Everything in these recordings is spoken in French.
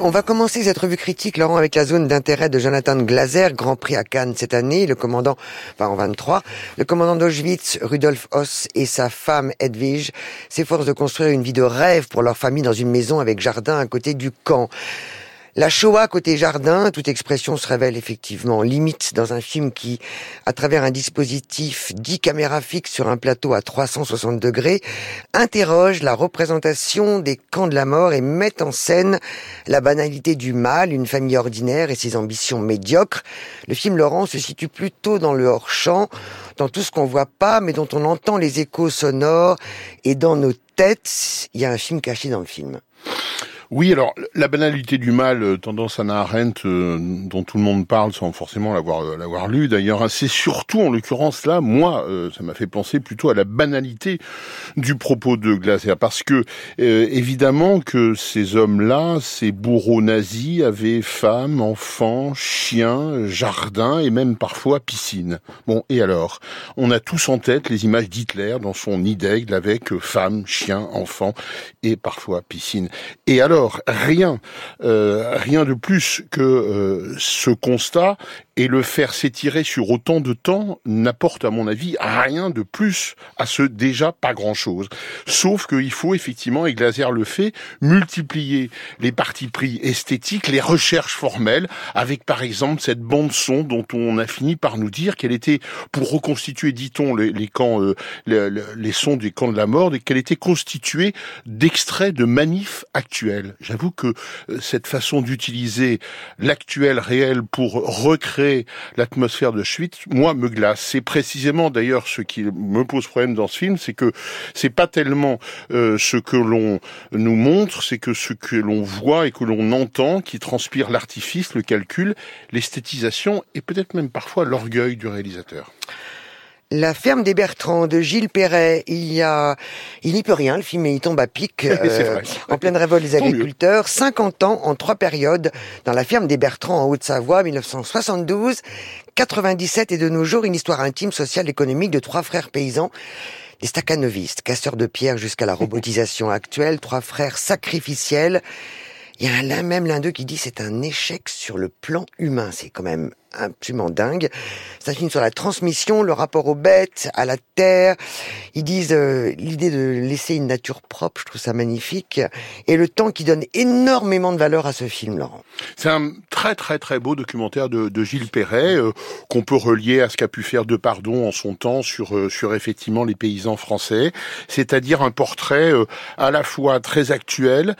On va commencer cette revue critique, Laurent, avec la zone d'intérêt de Jonathan Glaser, Grand Prix à Cannes cette année, le commandant, enfin en 23, le commandant d'Auschwitz, Rudolf Hoss, et sa femme Edwige s'efforcent de construire une vie de rêve pour leur famille dans une maison avec jardin à côté du camp. La Shoah côté jardin, toute expression se révèle effectivement limite dans un film qui, à travers un dispositif 10 caméras fixes sur un plateau à 360 degrés, interroge la représentation des camps de la mort et met en scène la banalité du mal, une famille ordinaire et ses ambitions médiocres. Le film Laurent se situe plutôt dans le hors-champ, dans tout ce qu'on voit pas, mais dont on entend les échos sonores et dans nos têtes, il y a un film caché dans le film. Oui, alors la banalité du mal, euh, tendance à Arendt, euh, dont tout le monde parle sans forcément l'avoir euh, l'avoir lu d'ailleurs, hein, c'est surtout en l'occurrence là, moi, ça m'a fait penser plutôt à la banalité du propos de Glaser, parce que évidemment que ces hommes-là, ces bourreaux nazis, avaient femmes, enfants, chiens, jardins et même parfois piscine. Bon, et alors, on a tous en tête les images d'Hitler dans son nid avec femmes, chiens, enfants et parfois piscine. Et alors rien, euh, rien de plus que euh, ce constat et le faire s'étirer sur autant de temps n'apporte, à mon avis, rien de plus à ce déjà pas grand-chose. Sauf qu'il faut effectivement, et Glaser le fait, multiplier les parties pris esthétiques, les recherches formelles, avec par exemple cette bande son dont on a fini par nous dire qu'elle était, pour reconstituer, dit-on, les, camps, euh, les, sons des camps de la mort, qu'elle était constituée d'extraits de manifs actuels. J'avoue que euh, cette façon d'utiliser l'actuel réel pour recréer l'atmosphère de Schwitz, moi, me glace. C'est précisément d'ailleurs ce qui me pose problème dans ce film, c'est que c'est pas tellement euh, ce que l'on nous montre, c'est que ce que l'on voit et que l'on entend qui transpire l'artifice, le calcul, l'esthétisation et peut-être même parfois l'orgueil du réalisateur. La ferme des Bertrands de Gilles Perret, il y a, il n'y peut rien, le film il tombe à pic, euh, en pleine révolte des agriculteurs, 50 ans en trois périodes dans la ferme des Bertrands en Haute-Savoie, 1972, 97 et de nos jours une histoire intime, sociale, économique de trois frères paysans. Des staccanovistes, casseurs de pierre jusqu'à la robotisation actuelle, trois frères sacrificiels. Il y a l'un même l'un d'eux qui dit c'est un échec sur le plan humain. C'est quand même absolument dingue. Ça finit sur la transmission, le rapport aux bêtes, à la terre. Ils disent euh, l'idée de laisser une nature propre, je trouve ça magnifique, et le temps qui donne énormément de valeur à ce film, Laurent. C'est un très très très beau documentaire de, de Gilles Perret euh, qu'on peut relier à ce qu'a pu faire De Pardon en son temps sur euh, sur effectivement les paysans français, c'est-à-dire un portrait à la fois très actuel,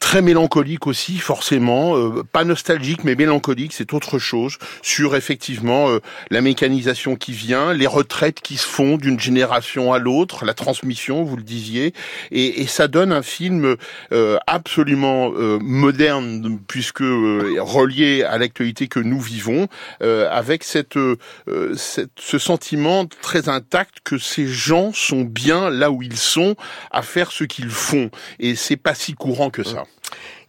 très mélancolique aussi, forcément, euh, pas nostalgique mais mélancolique, c'est autre chose, sur effectivement euh, la mécanisation qui vient, les retraites qui se font d'une génération à l'autre, la transmission, vous le disiez, et, ça donne un film euh, absolument moderne puisque relié à l'actualité que nous vivons, avec cette, cette, ce sentiment très intact que ces gens sont bien là où ils sont à faire ce qu'ils font, et c'est pas si courant que ça.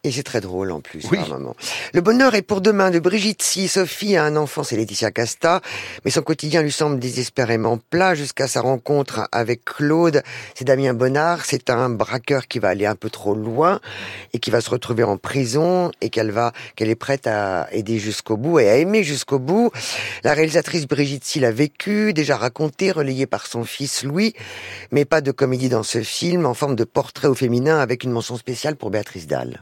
Et c'est très drôle en plus, oui. Le bonheur est pour demain de Brigitte Si. Sophie a un enfant, c'est Laetitia Casta, mais son quotidien lui semble désespérément plat jusqu'à sa rencontre avec Claude. C'est Damien Bonnard, c'est un braqueur qui va aller un peu trop loin et qui va se retrouver en prison et qu'elle va, qu'elle est prête à aider jusqu'au bout et à aimer jusqu'au bout. La réalisatrice Brigitte Si l'a vécu, déjà raconté, relayé par son fils Louis, mais pas de comédie dans ce film en forme de portrait au féminin avec une mention spéciale pour Béatrice Dalle.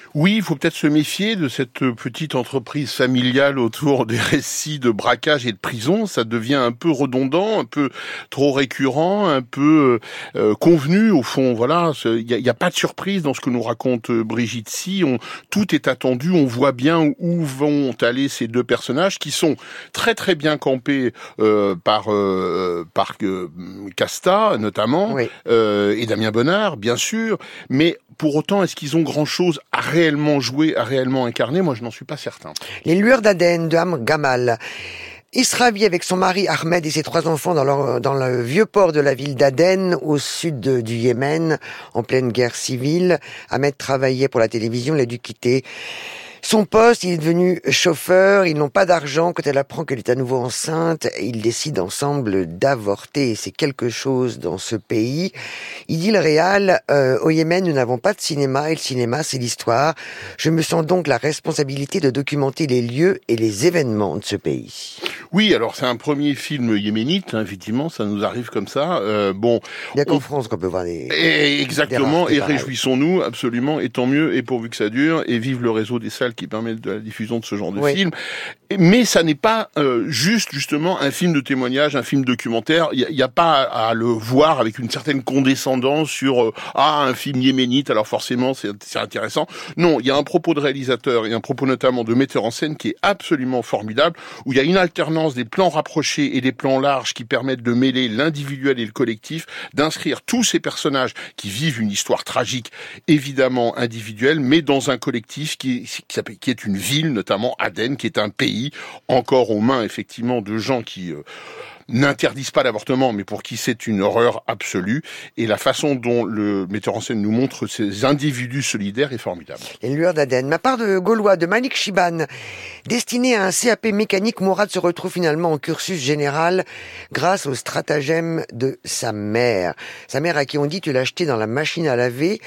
Oui, il faut peut-être se méfier de cette petite entreprise familiale autour des récits de braquage et de prison. Ça devient un peu redondant, un peu trop récurrent, un peu euh, convenu au fond. Voilà, il n'y a, pas de surprise dans ce que nous raconte euh, Brigitte Si. On, tout est attendu, on voit bien où vont aller ces deux personnages qui sont très très bien campés euh, par par Casta notamment et Damien Bonnard, bien sûr. Mais pour autant, est-ce qu'ils ont grand chose à réellement joué, à réellement incarné, moi je n'en suis pas certain. Les lueurs d'Aden de Ham Gamal. Isra vit avec son mari Ahmed et ses trois enfants dans, dans le vieux port de la ville d'Aden, au sud du Yémen, en pleine guerre civile. Ahmed travaillait pour la télévision, il a dû quitter Son poste, il est devenu chauffeur, ils n'ont pas d'argent. Quand elle apprend qu'elle est à nouveau enceinte, ils décident ensemble d'avorter. C'est quelque chose dans ce pays. Il dit le euh, au Yémen, nous n'avons pas de cinéma et le cinéma, c'est l'histoire. Je me sens donc la responsabilité de documenter les lieux et les événements de ce pays. Oui, alors c'est un premier film yéménite, hein, effectivement, ça nous arrive comme ça. Euh, bon, il n'y a qu'en France qu'on peut voir des... exactement, et réjouissons-nous, absolument, et tant mieux, et pourvu que ça dure, et vive le réseau des salles qui permettent de la diffusion de ce genre de film. Mais ça n'est pas euh, juste, justement, un film de témoignage, un film documentaire. Il n'y a, pas à, le voir avec une certaine condescendance sur euh, ah un film yéménite, alors forcément c'est intéressant. Non, il y a un propos de réalisateur et un propos notamment de metteur en scène qui est absolument formidable, où il y a une alternance des plans rapprochés et des plans larges qui permettent de mêler l'individuel et le collectif, d'inscrire tous ces personnages qui vivent une histoire tragique, évidemment individuelle, mais dans un collectif qui, est une ville, notamment Aden, qui est un pays encore aux mains effectivement de gens qui euh, n'interdisent pas l'avortement, mais pour qui c'est une horreur absolue. Et la façon dont le metteur en scène nous montre ces individus solidaires est formidable. Les lueurs d'Aden. Ma part de Gaulois, de Malik Shiban, destiné à un CAP mécanique, Mourad se retrouve finalement en cursus général grâce au stratagème de sa mère. Sa mère à qui on dit tu l'as acheté dans la machine à laver.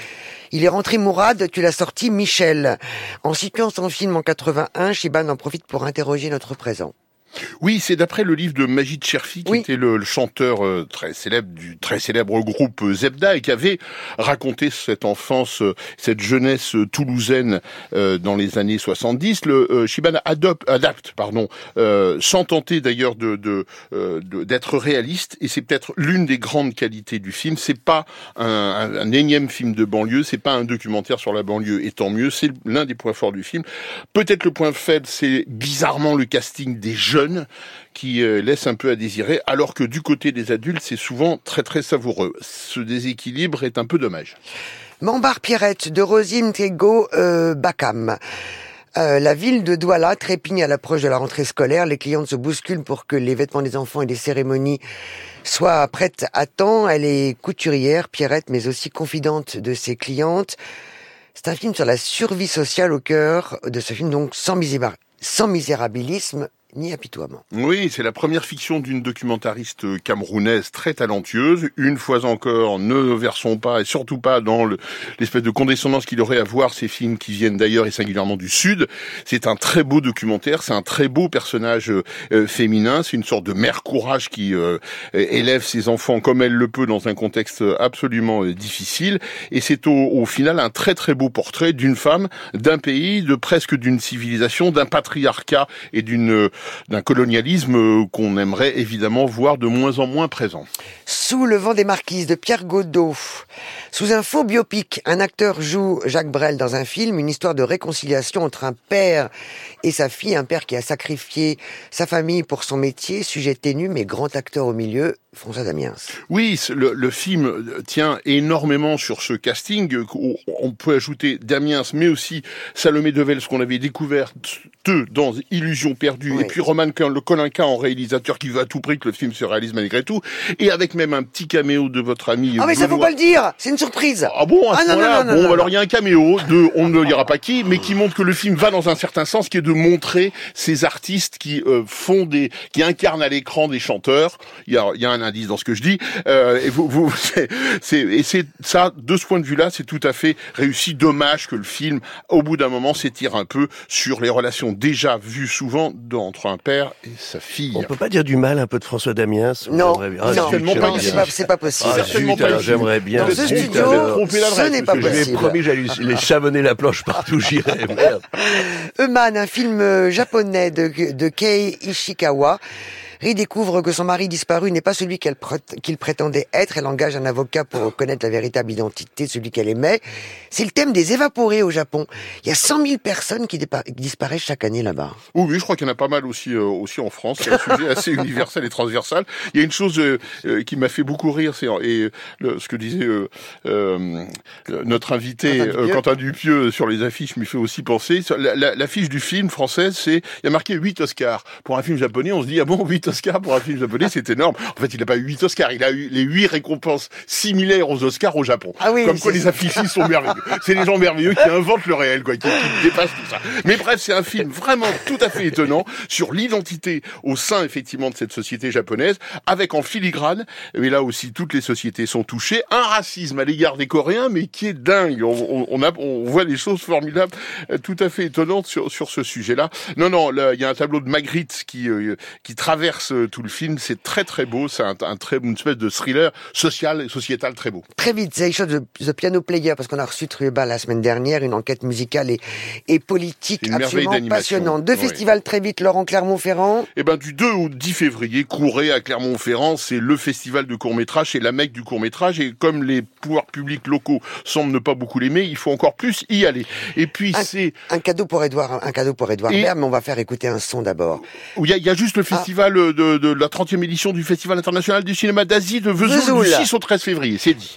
Il est rentré Mourad, tu l'as sorti Michel. En situant son film en 81, Shiban en profite pour interroger notre présent. Oui, c'est d'après le livre de Majid Cherfi, qui était le, chanteur euh, très célèbre du très célèbre groupe euh, Zebda et qui avait raconté cette enfance, euh, cette jeunesse toulousaine dans les années 70. Le Shibana adopte, adapte, pardon, sans tenter d'ailleurs de d'être réaliste. Et c'est peut-être l'une des grandes qualités du film. C'est pas un, un, énième film de banlieue, c'est pas un documentaire sur la banlieue. Et tant mieux, c'est l'un des points forts du film. Peut-être le point faible, c'est bizarrement le casting des jeunes qui euh, laisse un peu à désirer, alors que du côté des adultes, c'est souvent très très savoureux. Ce déséquilibre est un peu dommage. Mambar Pierrette de Rosine Tego euh, Bakam. Euh, la ville de Douala trépigne à l'approche de la rentrée scolaire. Les clientes se bousculent pour que les vêtements des enfants et les cérémonies soient prêtes à temps. Elle est couturière, Pierrette, mais aussi confidente de ses clientes. C'est un film sur la survie sociale au cœur de ce film, donc sans, sans misérabilisme, Oui, c'est la première fiction d'une documentariste camerounaise très talentueuse. Une fois encore, ne versons pas, et surtout pas dans l'espèce de condescendance qu'il aurait à voir ces films qui viennent d'ailleurs et singulièrement du Sud. C'est un très beau documentaire, c'est un très beau personnage euh, féminin, c'est une sorte de mère courage qui euh, élève ses enfants comme elle le peut dans un contexte absolument euh, difficile. Et c'est au, au final un très très beau portrait d'une femme, d'un pays, de presque d'une civilisation, d'un patriarcat et d'une d'un colonialisme qu'on aimerait évidemment voir de moins en moins présent. Sous le vent des marquises de Pierre Godot, sous un faux biopic, un acteur joue Jacques Brel dans un film, une histoire de réconciliation entre un père et sa fille, un père qui a sacrifié sa famille pour son métier, sujet ténu mais grand acteur au milieu, François Damiens. Oui, le, film tient énormément sur ce casting. On peut ajouter Damiens, mais aussi Salomé Devel, ce qu'on avait découvert dans Illusion perdue, et puis Roman le Colinca en réalisateur qui veut à tout prix que le film se réalise malgré tout, et avec même un petit caméo de votre ami. Ah mais ça faut pas le dire, c'est une surprise. Ah bon, à ce ah, moment-là, bon, alors il y a un caméo de, on ne dira pas qui, mais qui montre que le film va dans un certain sens, qui est de montrer ces artistes qui euh, font des, qui incarnent à l'écran des chanteurs. Il y a, il y a un indice dans ce que je dis, euh, et vous, vous c'est, et c'est ça, de ce point de vue-là, c'est tout à fait réussi. Dommage que le film, au bout d'un moment, s'étire un peu sur les relations déjà vues souvent entre un père et sa fille. On peut pas dire du mal un peu de François Damiens Non, ah, non, c'est pas, possible. Ah, J'aimerais bien. Dans ce studio, ce n'est pas possible. Je promis, j'allais les savonner la planche partout, j'irai. Euman, un film euh, japonais de, de Kei Ishikawa. Rie découvre que son mari disparu n'est pas celui qu'il prétendait être. Elle engage un avocat pour connaître la véritable identité de celui qu'elle aimait. C'est le thème des évaporés au Japon. Il y a 100 000 personnes qui, disparaissent chaque année là-bas. Oui, oui, je crois qu'il y en a pas mal aussi, euh, aussi en France. C'est un sujet assez universel et transversal. Il y a une chose euh, euh, qui m'a fait beaucoup rire, c'est et ce que disait notre invité Quentin Dupieux. sur les affiches m'y fait aussi penser. L'affiche la, du film français, c'est il y a marqué 8 Oscars. Pour un film japonais, on se dit ah bon 8 8 Oscars pour un film japonais, c'est énorme. En fait, il n'a pas eu 8 Oscars, il a eu les 8 récompenses similaires aux Oscars au Japon. Ah oui, Comme quoi les affiches sont merveilleux. C'est des gens merveilleux qui inventent le réel, quoi, qui, qui dépassent tout ça. Mais bref, c'est un film vraiment tout à fait étonnant sur l'identité au sein, effectivement, de cette société japonaise, avec en filigrane, et là aussi, toutes les sociétés sont touchées, un racisme à l'égard des Coréens, mais qui est dingue. On, a, on voit des choses formidables, euh, tout à fait étonnantes sur, sur ce sujet-là. Non, non, il y a un tableau de Magritte qui, euh, qui traverse euh, tout le film. C'est très, très beau. C'est un, un très, une espèce de thriller social et sociétal très beau. Très vite, c'est chose de The Piano Player, parce qu'on a reçu Trueba la semaine dernière, une enquête musicale et, et politique absolument passionnante. Deux festivals très vite, Laurent Clermont-Ferrand. Eh ben, du 2 au 10 février, Courray à Clermont-Ferrand, c'est le festival de court-métrage, c'est la mecque du court-métrage, et comme les pouvoirs publics locaux semblent ne pas beaucoup l'aimer, il faut encore plus y aller. Et puis, c'est, Un cadeau pour Edouard, un cadeau pour Edouard Et- Baird, mais on va faire écouter un son d'abord. il y a, il y a juste le Ah. De, de la 30e édition du Festival international du cinéma d'Asie de Vesoul, Vesoul. du 6 au 13 février, c'est dit.